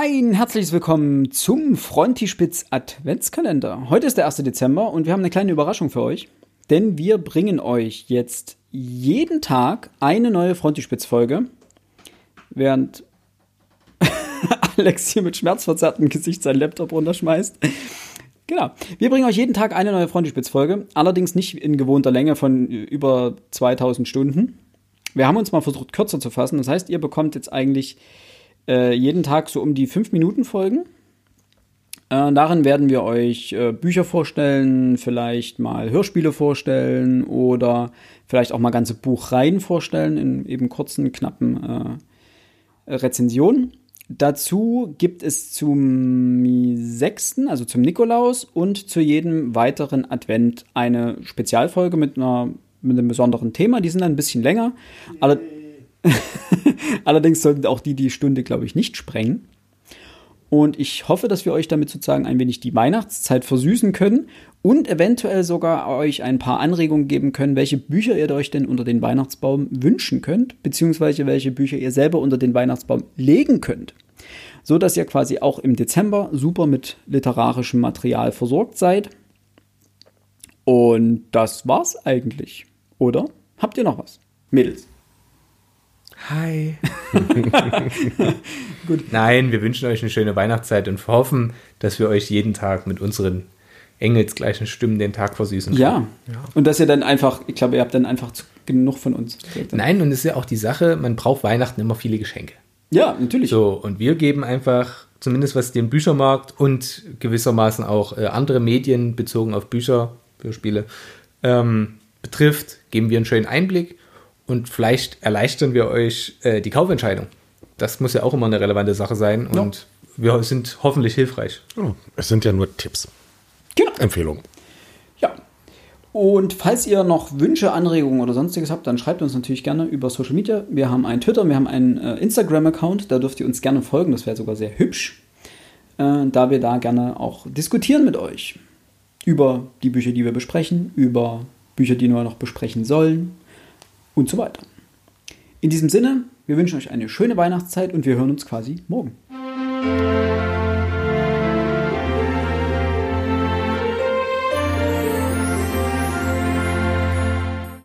Ein herzliches Willkommen zum Frontispitz Adventskalender. Heute ist der 1. Dezember und wir haben eine kleine Überraschung für euch, denn wir bringen euch jetzt jeden Tag eine neue Frontispitz-Folge, während Alex hier mit schmerzverzerrtem Gesicht sein Laptop runterschmeißt. Genau. Wir bringen euch jeden Tag eine neue Frontispitz-Folge, allerdings nicht in gewohnter Länge von über 2000 Stunden. Wir haben uns mal versucht, kürzer zu fassen. Das heißt, ihr bekommt jetzt eigentlich äh, jeden Tag so um die 5 Minuten Folgen. Äh, darin werden wir euch äh, Bücher vorstellen, vielleicht mal Hörspiele vorstellen oder vielleicht auch mal ganze Buchreihen vorstellen in eben kurzen, knappen äh, Rezensionen. Dazu gibt es zum 6., also zum Nikolaus und zu jedem weiteren Advent eine Spezialfolge mit, einer, mit einem besonderen Thema. Die sind ein bisschen länger. Alle Allerdings sollten auch die die Stunde, glaube ich, nicht sprengen. Und ich hoffe, dass wir euch damit sozusagen ein wenig die Weihnachtszeit versüßen können und eventuell sogar euch ein paar Anregungen geben können, welche Bücher ihr euch denn unter den Weihnachtsbaum wünschen könnt, beziehungsweise welche Bücher ihr selber unter den Weihnachtsbaum legen könnt. So dass ihr quasi auch im Dezember super mit literarischem Material versorgt seid. Und das war's eigentlich. Oder? Habt ihr noch was? Mädels. Hi. Gut. Nein, wir wünschen euch eine schöne Weihnachtszeit und hoffen, dass wir euch jeden Tag mit unseren engelsgleichen Stimmen den Tag versüßen können. Ja. ja. Und dass ihr dann einfach, ich glaube, ihr habt dann einfach genug von uns. Nein, und es ist ja auch die Sache, man braucht Weihnachten immer viele Geschenke. Ja, natürlich. So, und wir geben einfach, zumindest was den Büchermarkt und gewissermaßen auch äh, andere Medien bezogen auf Bücher, Hörspiele ähm, betrifft, geben wir einen schönen Einblick und vielleicht erleichtern wir euch äh, die Kaufentscheidung. Das muss ja auch immer eine relevante Sache sein und ja. wir sind hoffentlich hilfreich. Oh, es sind ja nur Tipps. Genau. Empfehlungen. Ja. Und falls ihr noch Wünsche, Anregungen oder sonstiges habt, dann schreibt uns natürlich gerne über Social Media. Wir haben einen Twitter, wir haben einen äh, Instagram-Account, da dürft ihr uns gerne folgen, das wäre sogar sehr hübsch, äh, da wir da gerne auch diskutieren mit euch. Über die Bücher, die wir besprechen, über Bücher, die wir noch besprechen sollen und so weiter. In diesem Sinne, wir wünschen euch eine schöne Weihnachtszeit und wir hören uns quasi morgen.